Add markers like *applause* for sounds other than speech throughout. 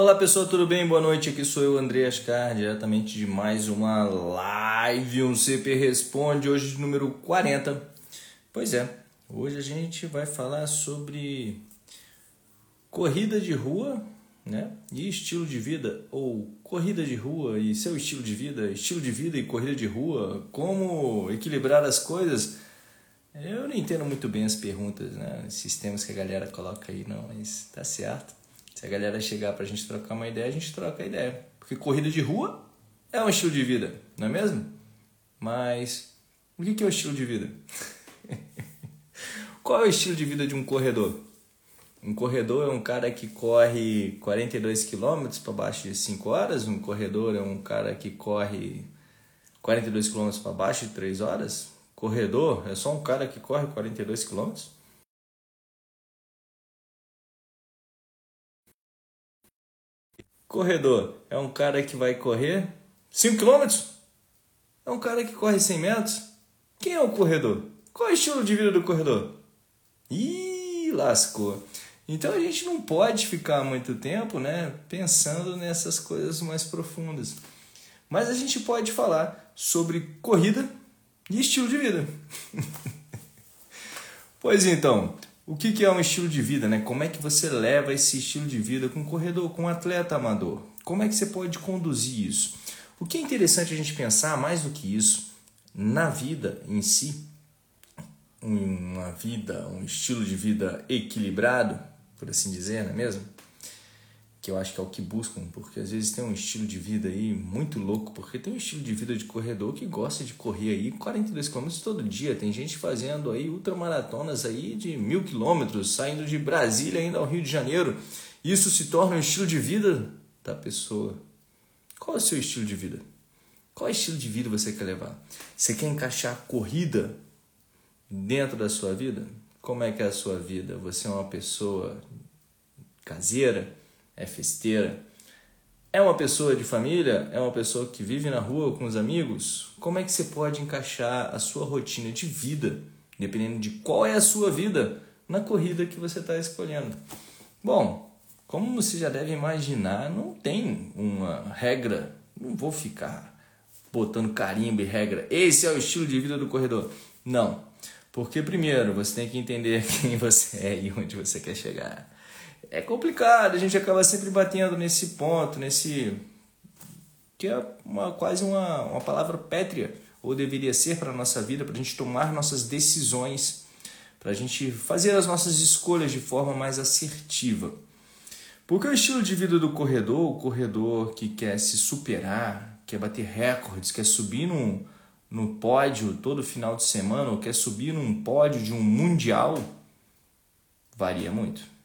Olá pessoal, tudo bem? Boa noite. Aqui sou eu, André Ascar, diretamente de mais uma live, um CP Responde, hoje de número 40. Pois é, hoje a gente vai falar sobre corrida de rua né? e estilo de vida, ou corrida de rua e seu estilo de vida, estilo de vida e corrida de rua, como equilibrar as coisas. Eu não entendo muito bem as perguntas, né? Esses temas que a galera coloca aí, não, mas tá certo. Se a galera chegar pra gente trocar uma ideia, a gente troca a ideia. Porque corrida de rua é um estilo de vida, não é mesmo? Mas o que é o estilo de vida? *laughs* Qual é o estilo de vida de um corredor? Um corredor é um cara que corre 42 km para baixo de 5 horas, um corredor é um cara que corre 42 km para baixo de 3 horas. Corredor é só um cara que corre 42 km. Corredor é um cara que vai correr 5 km? É um cara que corre 100 metros? Quem é o corredor? Qual é o estilo de vida do corredor? Ih, lascou. Então a gente não pode ficar muito tempo né, pensando nessas coisas mais profundas. Mas a gente pode falar sobre corrida e estilo de vida. *laughs* pois então, o que é um estilo de vida, né? Como é que você leva esse estilo de vida com um corredor, com um atleta amador? Como é que você pode conduzir isso? O que é interessante a gente pensar, mais do que isso, na vida em si, uma vida, um estilo de vida equilibrado, por assim dizer, não é mesmo? Que eu acho que é o que buscam, porque às vezes tem um estilo de vida aí muito louco, porque tem um estilo de vida de corredor que gosta de correr aí 42 km todo dia, tem gente fazendo aí ultramaratonas aí de mil quilômetros, saindo de Brasília ainda ao Rio de Janeiro, isso se torna um estilo de vida da pessoa. Qual é o seu estilo de vida? Qual estilo de vida você quer levar? Você quer encaixar corrida dentro da sua vida? Como é que é a sua vida? Você é uma pessoa caseira? É festeira? É uma pessoa de família? É uma pessoa que vive na rua com os amigos? Como é que você pode encaixar a sua rotina de vida, dependendo de qual é a sua vida, na corrida que você está escolhendo? Bom, como você já deve imaginar, não tem uma regra. Não vou ficar botando carimbo e regra. Esse é o estilo de vida do corredor. Não. Porque, primeiro, você tem que entender *laughs* quem você é e onde você quer chegar é complicado, a gente acaba sempre batendo nesse ponto, nesse. que é uma, quase uma, uma palavra pétrea, ou deveria ser para a nossa vida, para a gente tomar nossas decisões, para a gente fazer as nossas escolhas de forma mais assertiva. Porque o estilo de vida do corredor, o corredor que quer se superar, quer bater recordes, quer subir no, no pódio todo final de semana, ou quer subir num pódio de um mundial, varia muito.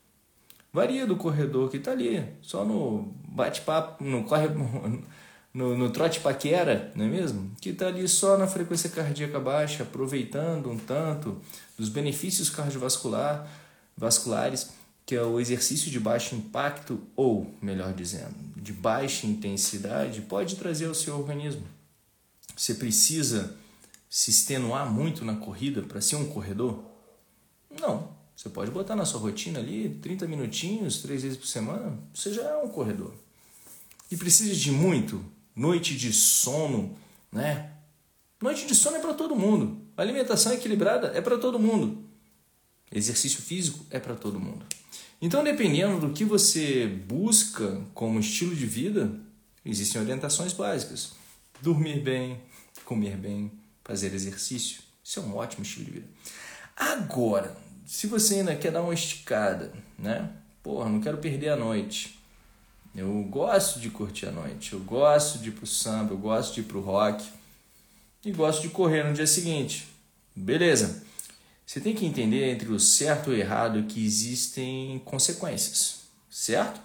Varia do corredor que está ali, só no bate-papo, no, corre, *laughs* no, no trote paquera, não é mesmo? Que está ali só na frequência cardíaca baixa, aproveitando um tanto dos benefícios cardiovascular, vasculares, que é o exercício de baixo impacto, ou, melhor dizendo, de baixa intensidade, pode trazer ao seu organismo. Você precisa se extenuar muito na corrida para ser um corredor? Não. Você pode botar na sua rotina ali 30 minutinhos, três vezes por semana, você já é um corredor. E precisa de muito, noite de sono, né? Noite de sono é para todo mundo. Alimentação equilibrada é para todo mundo. Exercício físico é para todo mundo. Então, dependendo do que você busca como estilo de vida, existem orientações básicas. Dormir bem, comer bem, fazer exercício. Isso é um ótimo estilo de vida. Agora, se você ainda quer dar uma esticada, né? Porra, não quero perder a noite. Eu gosto de curtir a noite, eu gosto de ir pro samba, eu gosto de ir pro rock e gosto de correr no dia seguinte. Beleza. Você tem que entender entre o certo e o errado que existem consequências, certo?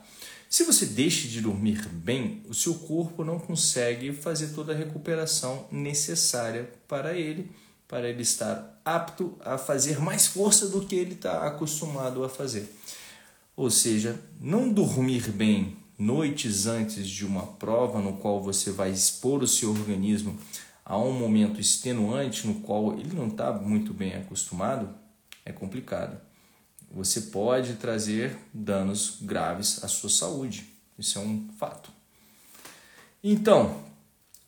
Se você deixa de dormir bem, o seu corpo não consegue fazer toda a recuperação necessária para ele para ele estar apto a fazer mais força do que ele está acostumado a fazer. Ou seja, não dormir bem noites antes de uma prova no qual você vai expor o seu organismo a um momento extenuante no qual ele não está muito bem acostumado é complicado. Você pode trazer danos graves à sua saúde, Isso é um fato. Então,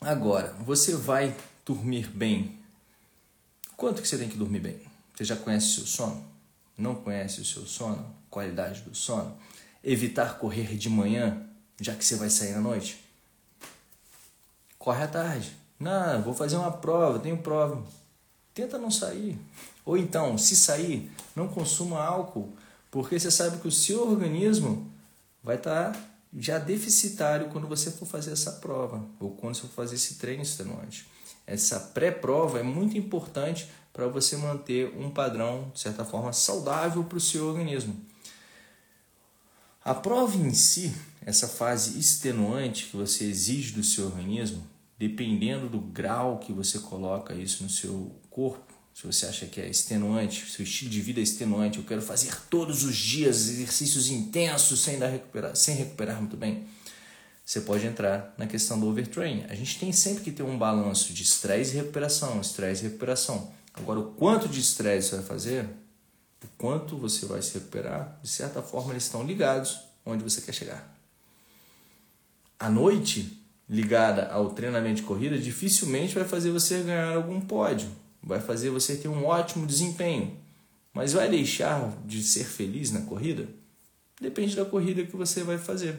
agora, você vai dormir bem. Quanto que você tem que dormir bem? Você já conhece o seu sono? Não conhece o seu sono? Qualidade do sono? Evitar correr de manhã, já que você vai sair à noite? Corre à tarde. Não, vou fazer uma prova, tenho prova. Tenta não sair. Ou então, se sair, não consuma álcool, porque você sabe que o seu organismo vai estar tá já deficitário quando você for fazer essa prova ou quando você for fazer esse treino extenuante. Essa pré-prova é muito importante para você manter um padrão, de certa forma, saudável para o seu organismo. A prova em si, essa fase extenuante que você exige do seu organismo, dependendo do grau que você coloca isso no seu corpo, se você acha que é extenuante, seu estilo de vida é extenuante, eu quero fazer todos os dias exercícios intensos sem, dar sem recuperar muito bem, você pode entrar na questão do overtraining. A gente tem sempre que ter um balanço de estresse e recuperação, estresse e recuperação. Agora, o quanto de estresse você vai fazer, o quanto você vai se recuperar, de certa forma eles estão ligados onde você quer chegar. À noite, ligada ao treinamento de corrida, dificilmente vai fazer você ganhar algum pódio vai fazer você ter um ótimo desempenho, mas vai deixar de ser feliz na corrida? Depende da corrida que você vai fazer.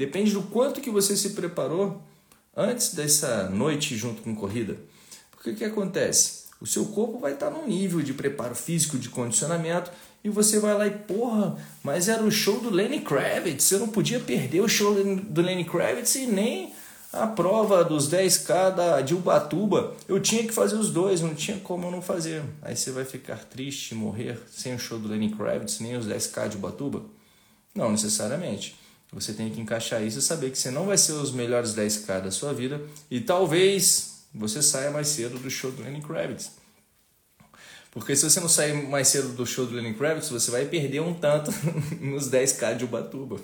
Depende do quanto que você se preparou antes dessa noite junto com corrida. Porque o que acontece? O seu corpo vai estar num nível de preparo físico, de condicionamento, e você vai lá e, porra, mas era o show do Lenny Kravitz, eu não podia perder o show do Lenny Kravitz e nem a prova dos 10K da, de Ubatuba, eu tinha que fazer os dois, não tinha como eu não fazer. Aí você vai ficar triste, morrer sem o show do Lenny Kravitz, nem os 10K de Ubatuba? Não necessariamente. Você tem que encaixar isso e saber que você não vai ser os melhores 10K da sua vida e talvez você saia mais cedo do show do Lenny Kravitz. Porque se você não sair mais cedo do show do Lenny Kravitz, você vai perder um tanto *laughs* nos 10K de Ubatuba.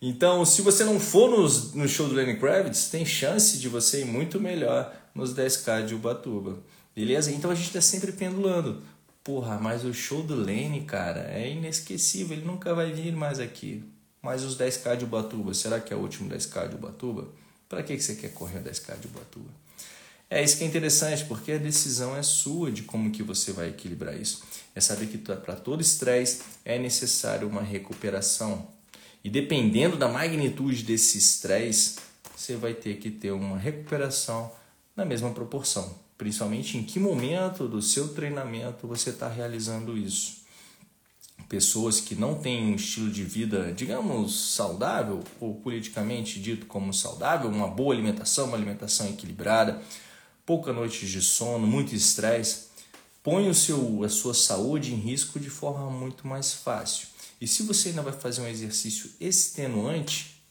Então, se você não for nos, no show do Lenny Kravitz, tem chance de você ir muito melhor nos 10K de Ubatuba. Beleza? Então a gente está sempre pendulando. Porra, mas o show do Lenny, cara, é inesquecível. Ele nunca vai vir mais aqui. Mas os 10K de Ubatuba, será que é o último 10K de Ubatuba? Para que, você quer correr 10K de Ubatuba? É isso que é interessante, porque a decisão é sua de como que você vai equilibrar isso. É saber que para todo estresse é necessário uma recuperação e dependendo da magnitude desse estresse, você vai ter que ter uma recuperação na mesma proporção. Principalmente em que momento do seu treinamento você está realizando isso. Pessoas que não têm um estilo de vida, digamos, saudável, ou politicamente dito como saudável, uma boa alimentação, uma alimentação equilibrada, pouca noite de sono, muito estresse, põe o seu, a sua saúde em risco de forma muito mais fácil. E se você ainda vai fazer um exercício extenuante,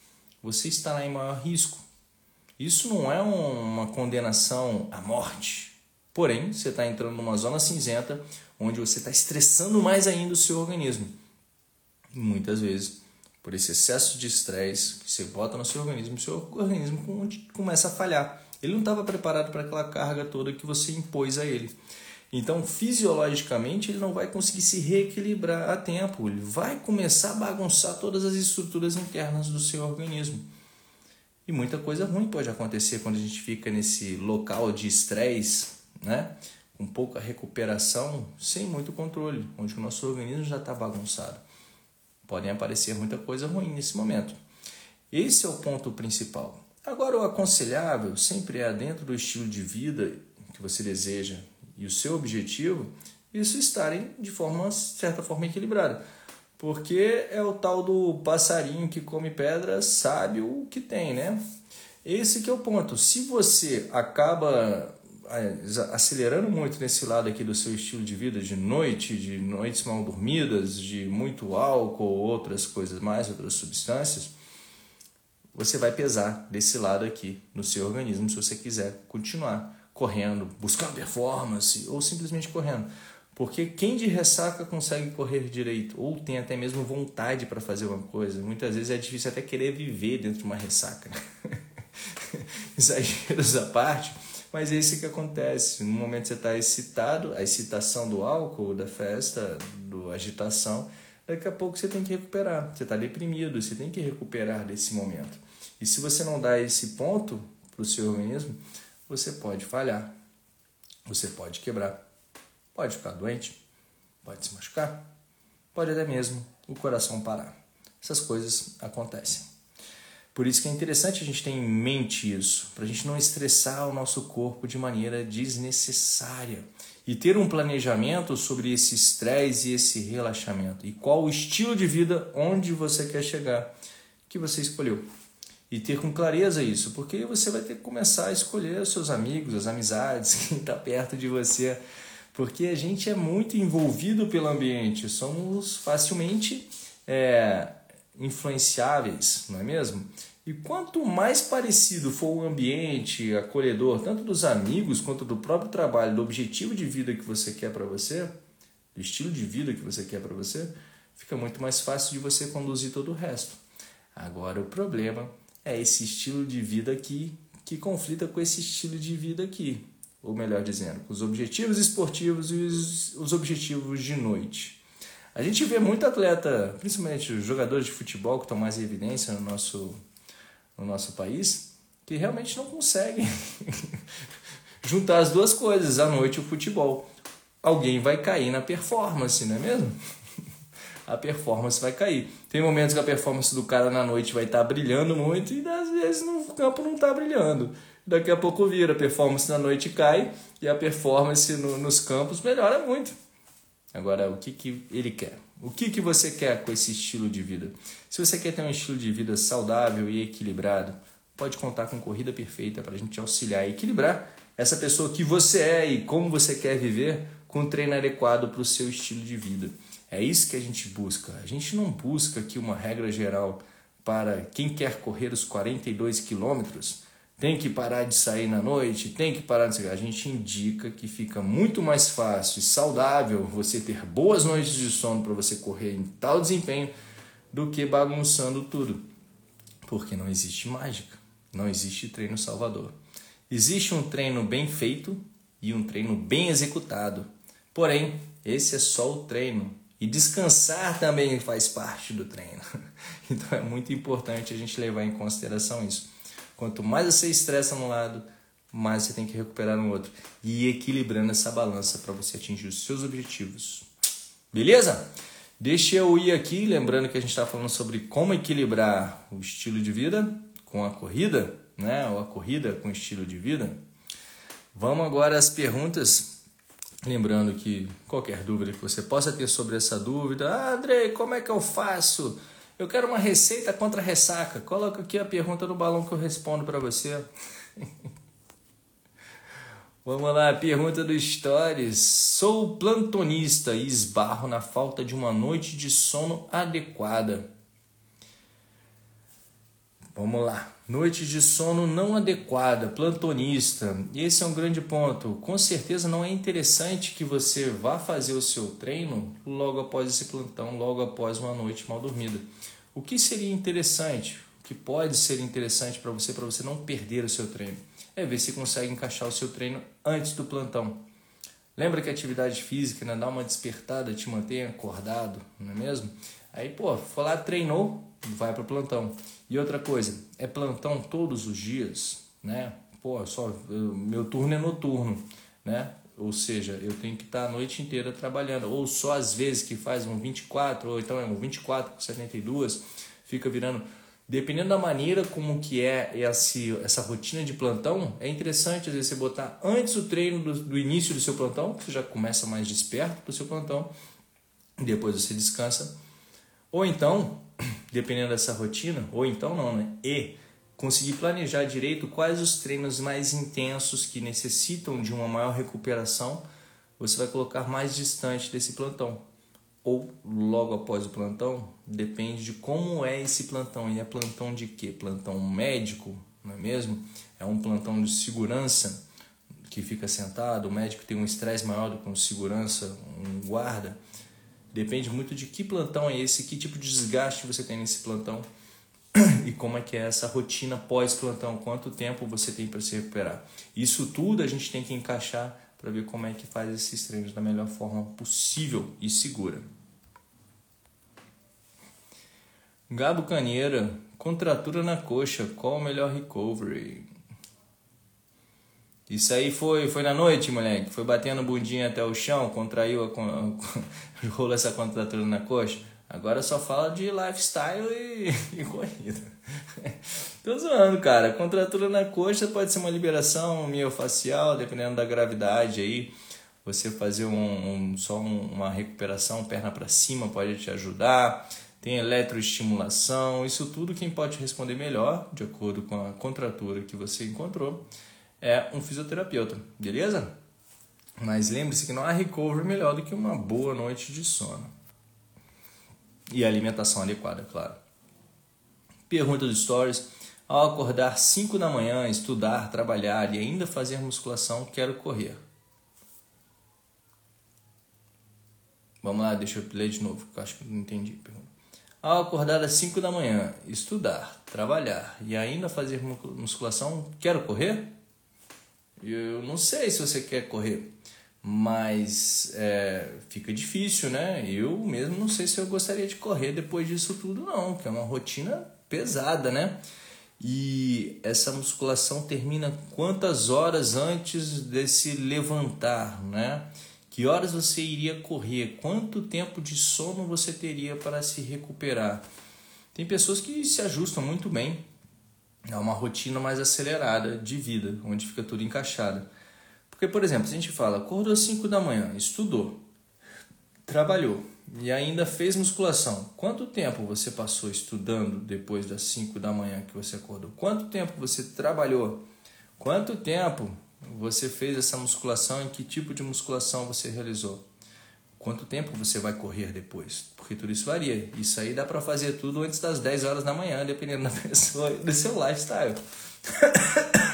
você estará em maior risco. Isso não é uma condenação à morte. Porém, você está entrando numa zona cinzenta onde você está estressando mais ainda o seu organismo. E muitas vezes, por esse excesso de estresse que você bota no seu organismo, o seu organismo começa a falhar. Ele não estava preparado para aquela carga toda que você impôs a ele. Então, fisiologicamente, ele não vai conseguir se reequilibrar a tempo. Ele vai começar a bagunçar todas as estruturas internas do seu organismo. E muita coisa ruim pode acontecer quando a gente fica nesse local de estresse, né? Com pouca recuperação, sem muito controle, onde o nosso organismo já está bagunçado. Podem aparecer muita coisa ruim nesse momento. Esse é o ponto principal. Agora, o aconselhável sempre é dentro do estilo de vida que você deseja, e o seu objetivo, isso estarem de forma, certa forma, equilibrada. Porque é o tal do passarinho que come pedra, sabe o que tem, né? Esse que é o ponto. Se você acaba acelerando muito nesse lado aqui do seu estilo de vida de noite, de noites mal dormidas, de muito álcool ou outras coisas mais, outras substâncias, você vai pesar desse lado aqui no seu organismo se você quiser continuar correndo, buscando performance ou simplesmente correndo. Porque quem de ressaca consegue correr direito ou tem até mesmo vontade para fazer uma coisa, muitas vezes é difícil até querer viver dentro de uma ressaca. Né? *laughs* Exageros à parte, mas é isso que acontece. No momento você está excitado, a excitação do álcool, da festa, da agitação, daqui a pouco você tem que recuperar. Você está deprimido, você tem que recuperar desse momento. E se você não dá esse ponto para o seu organismo, você pode falhar, você pode quebrar, pode ficar doente, pode se machucar, pode até mesmo o coração parar. Essas coisas acontecem. Por isso que é interessante a gente ter em mente isso, para a gente não estressar o nosso corpo de maneira desnecessária e ter um planejamento sobre esse estresse e esse relaxamento e qual o estilo de vida onde você quer chegar que você escolheu. E ter com clareza isso, porque você vai ter que começar a escolher os seus amigos, as amizades, *laughs* quem está perto de você, porque a gente é muito envolvido pelo ambiente, somos facilmente é, influenciáveis, não é mesmo? E quanto mais parecido for o ambiente acolhedor, tanto dos amigos quanto do próprio trabalho, do objetivo de vida que você quer para você, do estilo de vida que você quer para você, fica muito mais fácil de você conduzir todo o resto. Agora o problema é esse estilo de vida aqui que conflita com esse estilo de vida aqui, ou melhor dizendo, com os objetivos esportivos e os, os objetivos de noite. A gente vê muito atleta, principalmente jogadores de futebol que estão mais em evidência no nosso, no nosso país, que realmente não conseguem *laughs* juntar as duas coisas, a noite e o futebol. Alguém vai cair na performance, não é mesmo? *laughs* a performance vai cair. Tem momentos que a performance do cara na noite vai estar tá brilhando muito e às vezes no campo não está brilhando. Daqui a pouco vira, a performance na noite cai e a performance no, nos campos melhora muito. Agora, o que, que ele quer? O que, que você quer com esse estilo de vida? Se você quer ter um estilo de vida saudável e equilibrado, pode contar com Corrida Perfeita para a gente auxiliar a equilibrar essa pessoa que você é e como você quer viver com um treino adequado para o seu estilo de vida. É isso que a gente busca. A gente não busca aqui uma regra geral para quem quer correr os 42 quilômetros tem que parar de sair na noite, tem que parar de sair. A gente indica que fica muito mais fácil e saudável você ter boas noites de sono para você correr em tal desempenho do que bagunçando tudo. Porque não existe mágica, não existe treino salvador. Existe um treino bem feito e um treino bem executado. Porém, esse é só o treino. E descansar também faz parte do treino. *laughs* Então é muito importante a gente levar em consideração isso. Quanto mais você estressa num lado, mais você tem que recuperar no outro. E equilibrando essa balança para você atingir os seus objetivos. Beleza? Deixa eu ir aqui, lembrando que a gente está falando sobre como equilibrar o estilo de vida com a corrida, né? Ou a corrida com o estilo de vida. Vamos agora às perguntas. Lembrando que qualquer dúvida que você possa ter sobre essa dúvida, ah, Andrei, como é que eu faço? Eu quero uma receita contra ressaca. Coloca aqui a pergunta no balão que eu respondo para você. *laughs* Vamos lá, pergunta do Stories. Sou plantonista e esbarro na falta de uma noite de sono adequada. Vamos lá. Noite de sono não adequada, plantonista. Esse é um grande ponto. Com certeza não é interessante que você vá fazer o seu treino logo após esse plantão, logo após uma noite mal dormida. O que seria interessante, o que pode ser interessante para você, para você não perder o seu treino, é ver se consegue encaixar o seu treino antes do plantão. Lembra que a atividade física, né, dá uma despertada, te mantém acordado, não é mesmo? Aí, pô, foi lá, treinou, vai para o plantão. E outra coisa, é plantão todos os dias, né? Pô, só eu, meu turno é noturno, né? Ou seja, eu tenho que estar a noite inteira trabalhando, ou só às vezes que faz um 24, ou então é um 24 com 72, fica virando Dependendo da maneira como que é esse, essa rotina de plantão, é interessante às vezes você botar antes o treino do, do início do seu plantão, que você já começa mais desperto para o seu plantão, depois você descansa. Ou então, *clears throat* dependendo dessa rotina, ou então não, né? E conseguir planejar direito quais os treinos mais intensos que necessitam de uma maior recuperação, você vai colocar mais distante desse plantão. Ou logo após o plantão, depende de como é esse plantão. E é plantão de quê? Plantão médico, não é mesmo? É um plantão de segurança que fica sentado, o médico tem um estresse maior do que um segurança, um guarda. Depende muito de que plantão é esse, que tipo de desgaste você tem nesse plantão *clears throat* e como é que é essa rotina pós-plantão, quanto tempo você tem para se recuperar. Isso tudo a gente tem que encaixar para ver como é que faz esses treinos da melhor forma possível e segura. Gabo Caneira, contratura na coxa, qual o melhor recovery? Isso aí foi, foi na noite, moleque. Foi batendo bundinha até o chão, contraiu a, *laughs* rolou essa contratura na coxa. Agora só fala de lifestyle e, *laughs* e corrida. *laughs* Tô zoando, cara. Contratura na coxa pode ser uma liberação miofacial, dependendo da gravidade aí. Você fazer um, um só um, uma recuperação perna para cima pode te ajudar. Tem eletroestimulação, isso tudo quem pode responder melhor, de acordo com a contratura que você encontrou, é um fisioterapeuta, beleza? Mas lembre-se que não há recovery melhor do que uma boa noite de sono. E alimentação adequada, claro. Pergunta do Stories. Ao acordar 5 da manhã, estudar, trabalhar e ainda fazer musculação, quero correr. Vamos lá, deixa eu ler de novo, que eu acho que não entendi pergunta. Ao acordar às 5 da manhã, estudar, trabalhar e ainda fazer musculação, quero correr? Eu não sei se você quer correr, mas é, fica difícil, né? Eu mesmo não sei se eu gostaria de correr depois disso tudo, não, que é uma rotina pesada, né? E essa musculação termina quantas horas antes desse levantar, né? Que horas você iria correr? Quanto tempo de sono você teria para se recuperar? Tem pessoas que se ajustam muito bem a uma rotina mais acelerada de vida, onde fica tudo encaixado. Porque, por exemplo, se a gente fala, acordou às 5 da manhã, estudou, trabalhou e ainda fez musculação. Quanto tempo você passou estudando depois das 5 da manhã que você acordou? Quanto tempo você trabalhou? Quanto tempo você fez essa musculação, em que tipo de musculação você realizou. Quanto tempo você vai correr depois? Porque tudo isso varia. Isso aí dá para fazer tudo antes das 10 horas da manhã, dependendo da *laughs* pessoa e do seu lifestyle.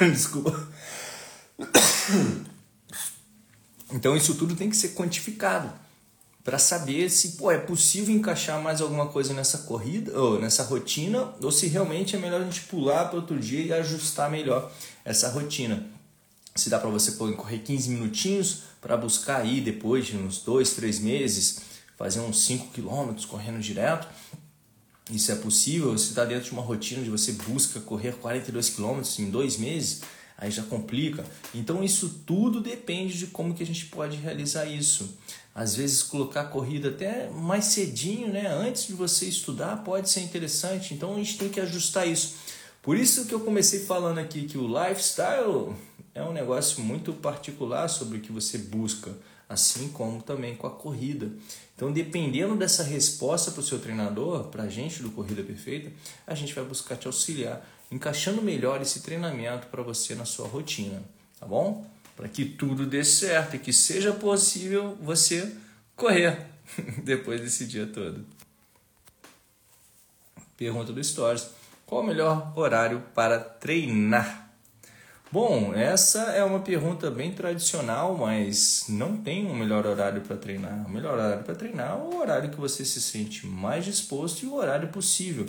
*coughs* Desculpa. Então isso tudo tem que ser quantificado para saber se pô, é possível encaixar mais alguma coisa nessa corrida ou nessa rotina ou se realmente é melhor a gente pular para outro dia e ajustar melhor essa rotina se dá para você correr 15 minutinhos para buscar aí depois de uns 2, 3 meses, fazer uns 5 quilômetros correndo direto. Isso é possível, se está dentro de uma rotina onde você busca correr 42 quilômetros em dois meses, aí já complica. Então isso tudo depende de como que a gente pode realizar isso. Às vezes colocar a corrida até mais cedinho, né? antes de você estudar, pode ser interessante. Então a gente tem que ajustar isso. Por isso que eu comecei falando aqui que o lifestyle é um negócio muito particular sobre o que você busca, assim como também com a corrida. Então, dependendo dessa resposta para o seu treinador, para a gente do Corrida Perfeita, a gente vai buscar te auxiliar, encaixando melhor esse treinamento para você na sua rotina, tá bom? Para que tudo dê certo e que seja possível você correr *laughs* depois desse dia todo. Pergunta do Stories: Qual o melhor horário para treinar? Bom, essa é uma pergunta bem tradicional, mas não tem um melhor horário para treinar. O melhor horário para treinar é o horário que você se sente mais disposto e o horário possível.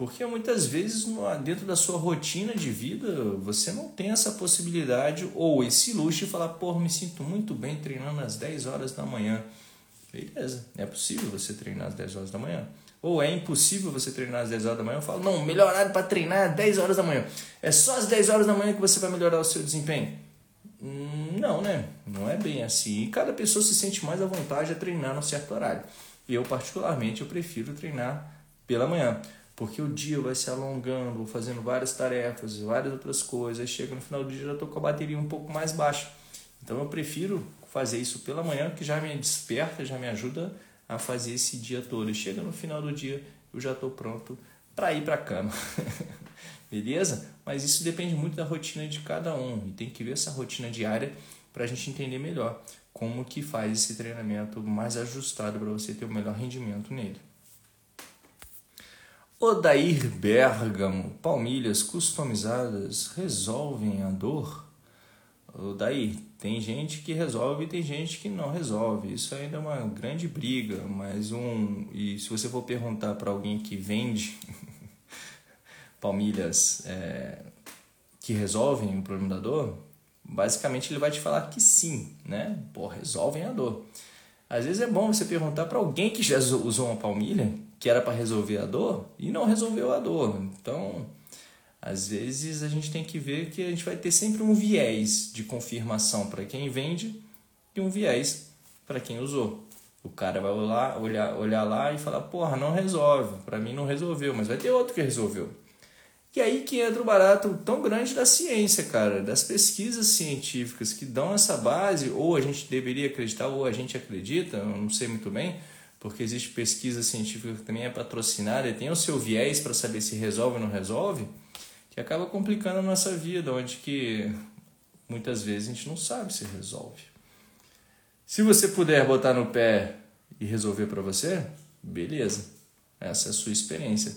Porque muitas vezes, dentro da sua rotina de vida, você não tem essa possibilidade ou esse luxo de falar, pô, me sinto muito bem treinando às 10 horas da manhã. Beleza, é possível você treinar às 10 horas da manhã. Ou é impossível você treinar às 10 horas da manhã? Eu falo, não, melhor horário para treinar é 10 horas da manhã. É só às 10 horas da manhã que você vai melhorar o seu desempenho? Hum, não, né? Não é bem assim. E cada pessoa se sente mais à vontade a treinar num certo horário. Eu, particularmente, eu prefiro treinar pela manhã. Porque o dia vai se alongando, vou fazendo várias tarefas, várias outras coisas. Chega no final do dia já estou com a bateria um pouco mais baixa. Então eu prefiro fazer isso pela manhã, que já me desperta, já me ajuda a fazer esse dia todo. E chega no final do dia, eu já estou pronto para ir para a cama. *laughs* Beleza? Mas isso depende muito da rotina de cada um e tem que ver essa rotina diária para a gente entender melhor como que faz esse treinamento mais ajustado para você ter o melhor rendimento nele. Odair Bergamo, palmilhas customizadas resolvem a dor? Odair, tem gente que resolve e tem gente que não resolve. Isso ainda é uma grande briga, mas um e se você for perguntar para alguém que vende *laughs* palmilhas é, que resolvem o problema da dor, basicamente ele vai te falar que sim, né? Pô, resolvem a dor. Às vezes é bom você perguntar para alguém que já usou uma palmilha que era para resolver a dor e não resolveu a dor. Então, às vezes a gente tem que ver que a gente vai ter sempre um viés de confirmação para quem vende e um viés para quem usou. O cara vai olhar, olhar, olhar lá e falar: porra, não resolve. Para mim não resolveu, mas vai ter outro que resolveu. E aí que entra o barato tão grande da ciência, cara, das pesquisas científicas que dão essa base, ou a gente deveria acreditar, ou a gente acredita, eu não sei muito bem, porque existe pesquisa científica que também é patrocinada e tem o seu viés para saber se resolve ou não resolve, que acaba complicando a nossa vida, onde que muitas vezes a gente não sabe se resolve. Se você puder botar no pé e resolver para você, beleza, essa é a sua experiência.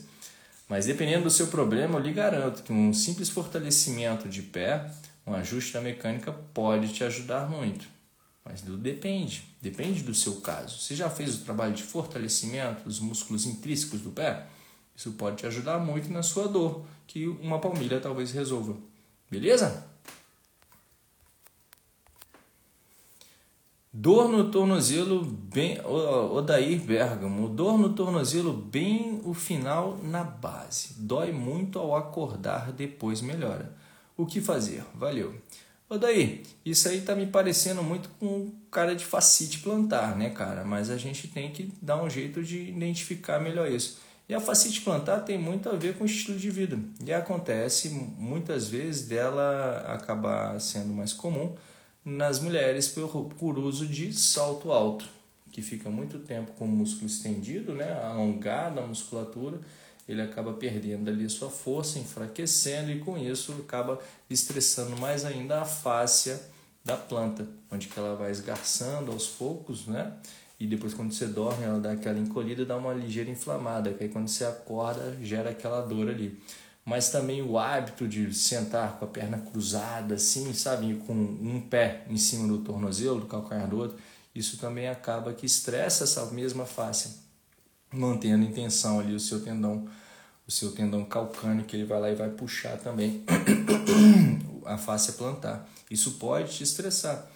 Mas dependendo do seu problema, eu lhe garanto que um simples fortalecimento de pé, um ajuste da mecânica pode te ajudar muito. Mas depende, depende do seu caso. Você já fez o trabalho de fortalecimento dos músculos intrínsecos do pé? Isso pode te ajudar muito na sua dor, que uma palmilha talvez resolva. Beleza? Dor no tornozelo bem. Odair Bergamo. Dor no tornozelo bem o final na base. Dói muito ao acordar, depois melhora. O que fazer? Valeu. Odair, isso aí tá me parecendo muito com cara de facite plantar, né, cara? Mas a gente tem que dar um jeito de identificar melhor isso. E a facite plantar tem muito a ver com o estilo de vida. E acontece muitas vezes dela acabar sendo mais comum nas mulheres por, por uso de salto alto, que fica muito tempo com o músculo estendido, né, alongado a musculatura, ele acaba perdendo ali sua força, enfraquecendo e com isso acaba estressando mais ainda a fáscia da planta, onde que ela vai esgarçando aos poucos, né? E depois quando você dorme, ela dá aquela encolhida, dá uma ligeira inflamada, que aí quando você acorda, gera aquela dor ali. Mas também o hábito de sentar com a perna cruzada, assim, sabe, com um pé em cima do tornozelo, do calcanhar do outro, isso também acaba que estressa essa mesma face, mantendo em tensão ali o seu tendão, o seu tendão calcâneo, que ele vai lá e vai puxar também *clears throat* a face plantar. Isso pode te estressar.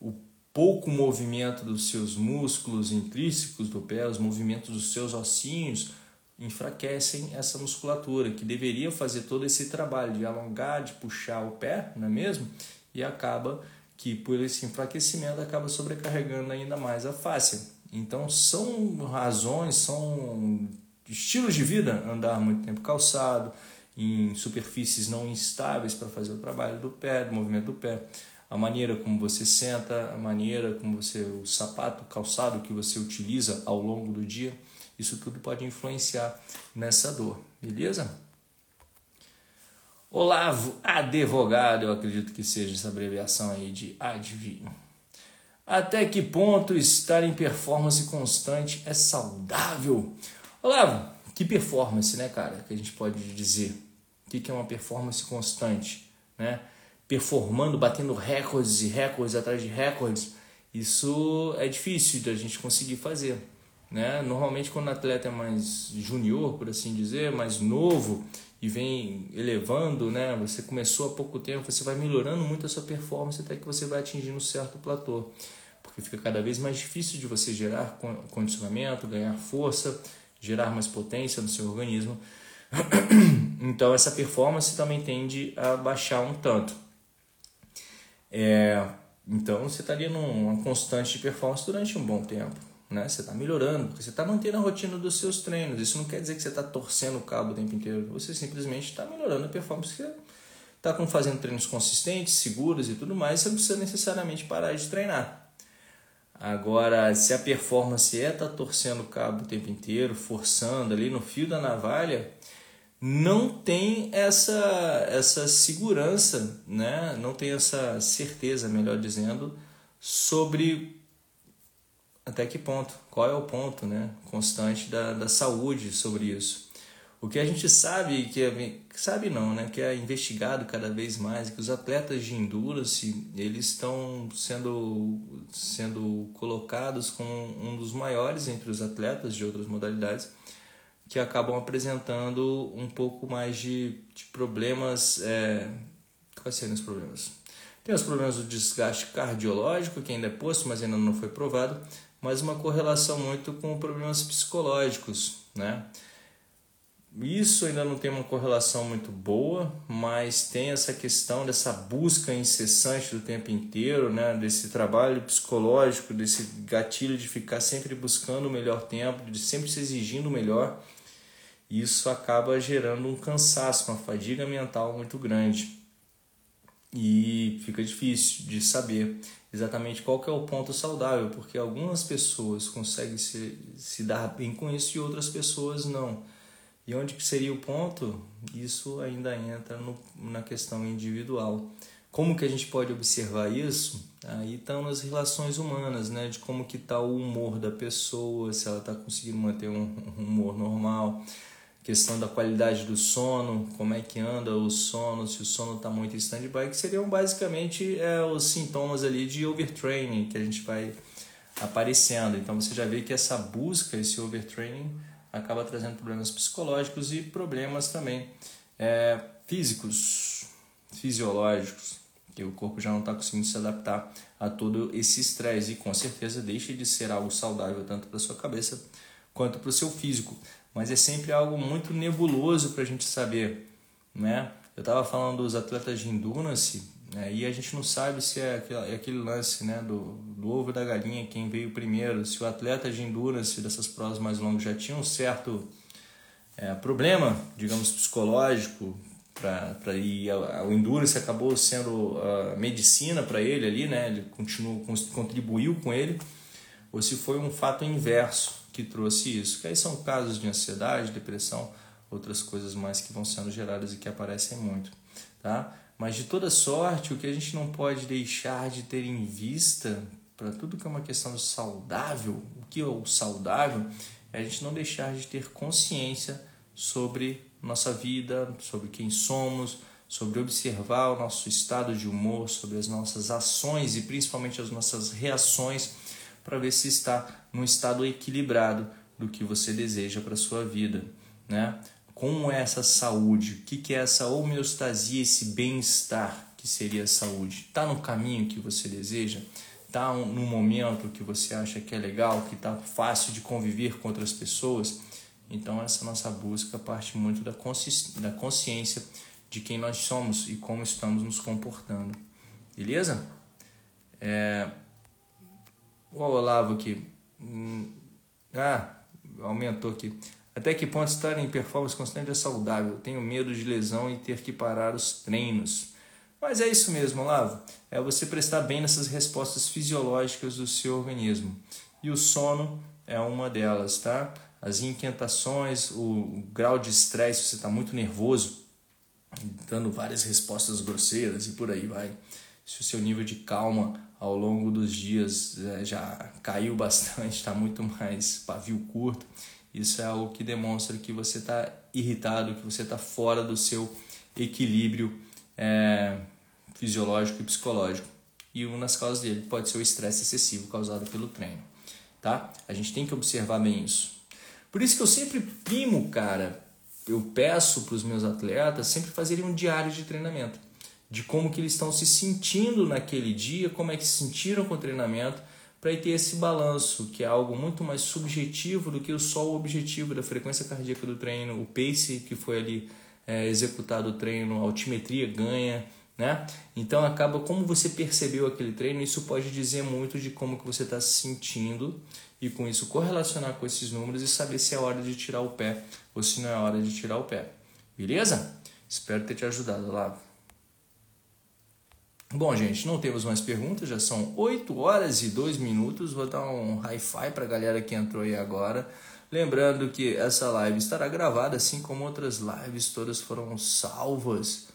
O pouco movimento dos seus músculos intrínsecos do pé, os movimentos dos seus ossinhos, enfraquecem essa musculatura que deveria fazer todo esse trabalho de alongar, de puxar o pé, não é mesmo? E acaba que por esse enfraquecimento acaba sobrecarregando ainda mais a face. Então são razões, são estilos de vida andar muito tempo calçado, em superfícies não instáveis para fazer o trabalho do pé, do movimento do pé, a maneira como você senta, a maneira como você o sapato, o calçado que você utiliza ao longo do dia. Isso tudo pode influenciar nessa dor, beleza? Olavo Advogado, eu acredito que seja essa abreviação aí de adivinho. Até que ponto estar em performance constante é saudável? Olavo, que performance, né, cara, que a gente pode dizer? O que é uma performance constante, né? Performando, batendo recordes e recordes atrás de recordes, isso é difícil da gente conseguir fazer. Né? Normalmente, quando o atleta é mais junior, por assim dizer, mais novo e vem elevando, né? você começou há pouco tempo, você vai melhorando muito a sua performance até que você vai atingindo um certo platô. Porque fica cada vez mais difícil de você gerar condicionamento, ganhar força, gerar mais potência no seu organismo. *clears throat* Então, essa performance também tende a baixar um tanto. É, então, você estaria numa constante de performance durante um bom tempo né? Você está melhorando, porque você está mantendo a rotina dos seus treinos. Isso não quer dizer que você está torcendo o cabo o tempo inteiro. Você simplesmente está melhorando a performance. Você está fazendo treinos consistentes, seguros e tudo mais. Você não precisa necessariamente parar de treinar. Agora, se a performance é estar tá torcendo o cabo o tempo inteiro, forçando ali no fio da navalha, não tem essa, essa segurança, né? não tem essa certeza, melhor dizendo, sobre até que ponto, qual é o ponto né, constante da, da saúde sobre isso. O que a gente sabe, que é, sabe não, né, que é investigado cada vez mais, que os atletas de endurance eles estão sendo, sendo colocados como um dos maiores entre os atletas de outras modalidades, que acabam apresentando um pouco mais de, de problemas. É, quais seriam os problemas? Tem os problemas do desgaste cardiológico, que ainda é posto, mas ainda não foi provado, mas uma correlação muito com problemas psicológicos, né? Isso ainda não tem uma correlação muito boa, mas tem essa questão dessa busca incessante do tempo inteiro, né? desse trabalho psicológico, desse gatilho de ficar sempre buscando o melhor tempo, de sempre se exigindo o melhor. Isso acaba gerando um cansaço, uma fadiga mental muito grande. E fica difícil de saber exatamente qual é o ponto saudável, porque algumas pessoas conseguem se, se dar bem com isso e outras pessoas não. E onde que seria o ponto? Isso ainda entra no, na questão individual. Como que a gente pode observar isso? Aí estão nas relações humanas, né? De como que está o humor da pessoa, se ela está conseguindo manter um, um humor normal, questão da qualidade do sono, como é que anda o sono, se o sono está muito em stand-by, que seriam basicamente é, os sintomas ali de overtraining que a gente vai aparecendo. Então você já vê que essa busca, esse overtraining, acaba trazendo problemas psicológicos e problemas também é, físicos, fisiológicos, que o corpo já não está conseguindo se adaptar a todo esse estresse e com certeza deixa de ser algo saudável tanto para sua cabeça quanto para o seu físico. Mas é sempre algo muito nebuloso para a gente saber, né? Eu estava falando dos atletas de endurance é, e a gente não sabe se é aquele, é aquele lance né, do, do ovo da galinha, quem veio primeiro, se o atleta de endurance dessas provas mais longas já tinha um certo é, problema, digamos, psicológico, para ir o endurance acabou sendo a medicina para ele ali, né? Ele continuou, contribuiu com ele, ou se foi um fato inverso que trouxe isso. Que aí são casos de ansiedade, depressão, outras coisas mais que vão sendo geradas e que aparecem muito, tá? Mas de toda sorte, o que a gente não pode deixar de ter em vista para tudo que é uma questão saudável, o que é o saudável, é a gente não deixar de ter consciência sobre nossa vida, sobre quem somos, sobre observar o nosso estado de humor, sobre as nossas ações e principalmente as nossas reações para ver se está num estado equilibrado do que você deseja para sua vida, né? Como é essa saúde, o que, que é essa homeostasia, esse bem-estar que seria a saúde. Está no caminho que você deseja? Está no momento que você acha que é legal, que está fácil de conviver com outras pessoas? Então essa nossa busca parte muito da, consci... da consciência de quem nós somos e como estamos nos comportando. Beleza? É... O Olavo aqui. Hum, ah, aumentou aqui. Até que ponto estar em performance constante é saudável? Tenho medo de lesão e ter que parar os treinos. Mas é isso mesmo, Olavo. É você prestar bem nessas respostas fisiológicas do seu organismo. E o sono é uma delas, tá? As inquietações, o grau de estresse, você está muito nervoso, dando várias respostas grosseiras e por aí vai. Se o seu nível de calma ao longo dos dias é, já caiu *laughs* bastante, está muito mais pavio curto, isso é algo que demonstra que você está irritado, que você está fora do seu equilíbrio é, fisiológico e psicológico. E uma das causas dele pode ser o estresse excessivo causado pelo treino. Tá? A gente tem que observar bem isso. Por isso que eu sempre primo, cara, eu peço para os meus atletas sempre fazerem um diário de treinamento, de como que eles estão se sentindo naquele dia, como é que se sentiram com o treinamento, para ter esse balanço, que é algo muito mais subjetivo do que só o objetivo da frequência cardíaca do treino, o pace que foi ali é, executado o treino, a altimetria ganha, né? Então acaba como você percebeu aquele treino, isso pode dizer muito de como que você está se sentindo e com isso correlacionar com esses números e saber se é hora de tirar o pé ou se não é hora de tirar o pé. Beleza? Espero ter te ajudado lá. Bom, gente, não temos mais perguntas, já são 8 horas e 2 minutos. Vou dar um hi-fi para a galera que entrou aí agora. Lembrando que essa live estará gravada, assim como outras lives, todas foram salvas.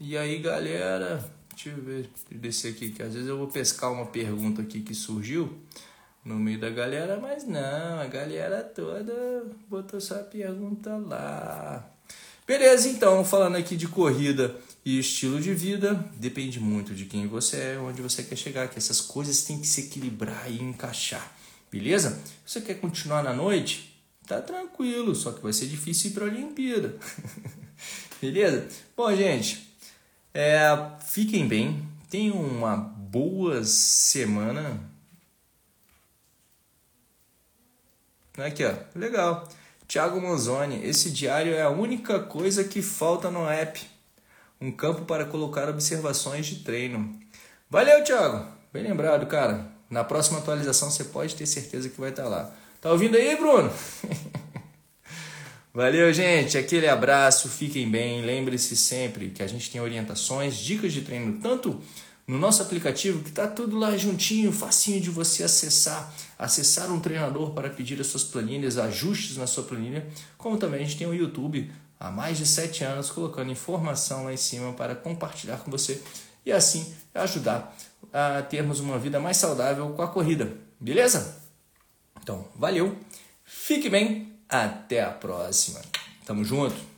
E aí, galera, deixa eu ver, deixa eu descer aqui, que às vezes eu vou pescar uma pergunta aqui que surgiu no meio da galera, mas não, a galera toda botou sua pergunta lá. Beleza, então, falando aqui de corrida e estilo de vida depende muito de quem você é, onde você quer chegar, que essas coisas têm que se equilibrar e encaixar. Beleza? Você quer continuar na noite? Tá tranquilo, só que vai ser difícil ir para a Olimpíada. *laughs* Beleza? Bom, gente, é, fiquem bem, tenham uma boa semana. Aqui, ó. Legal. Thiago Manzoni, esse diário é a única coisa que falta no app. Um campo para colocar observações de treino. Valeu, Thiago. Bem lembrado, cara. Na próxima atualização você pode ter certeza que vai estar lá. Tá ouvindo aí, Bruno? *laughs* Valeu, gente. Aquele abraço. Fiquem bem. Lembre-se sempre que a gente tem orientações, dicas de treino, tanto no nosso aplicativo, que está tudo lá juntinho, facinho de você acessar, acessar um treinador para pedir as suas planilhas, ajustes na sua planilha, como também a gente tem o YouTube há mais de sete anos colocando informação lá em cima para compartilhar com você e assim ajudar a termos uma vida mais saudável com a corrida, beleza? Então, valeu, fique bem, até a próxima. Tamo junto!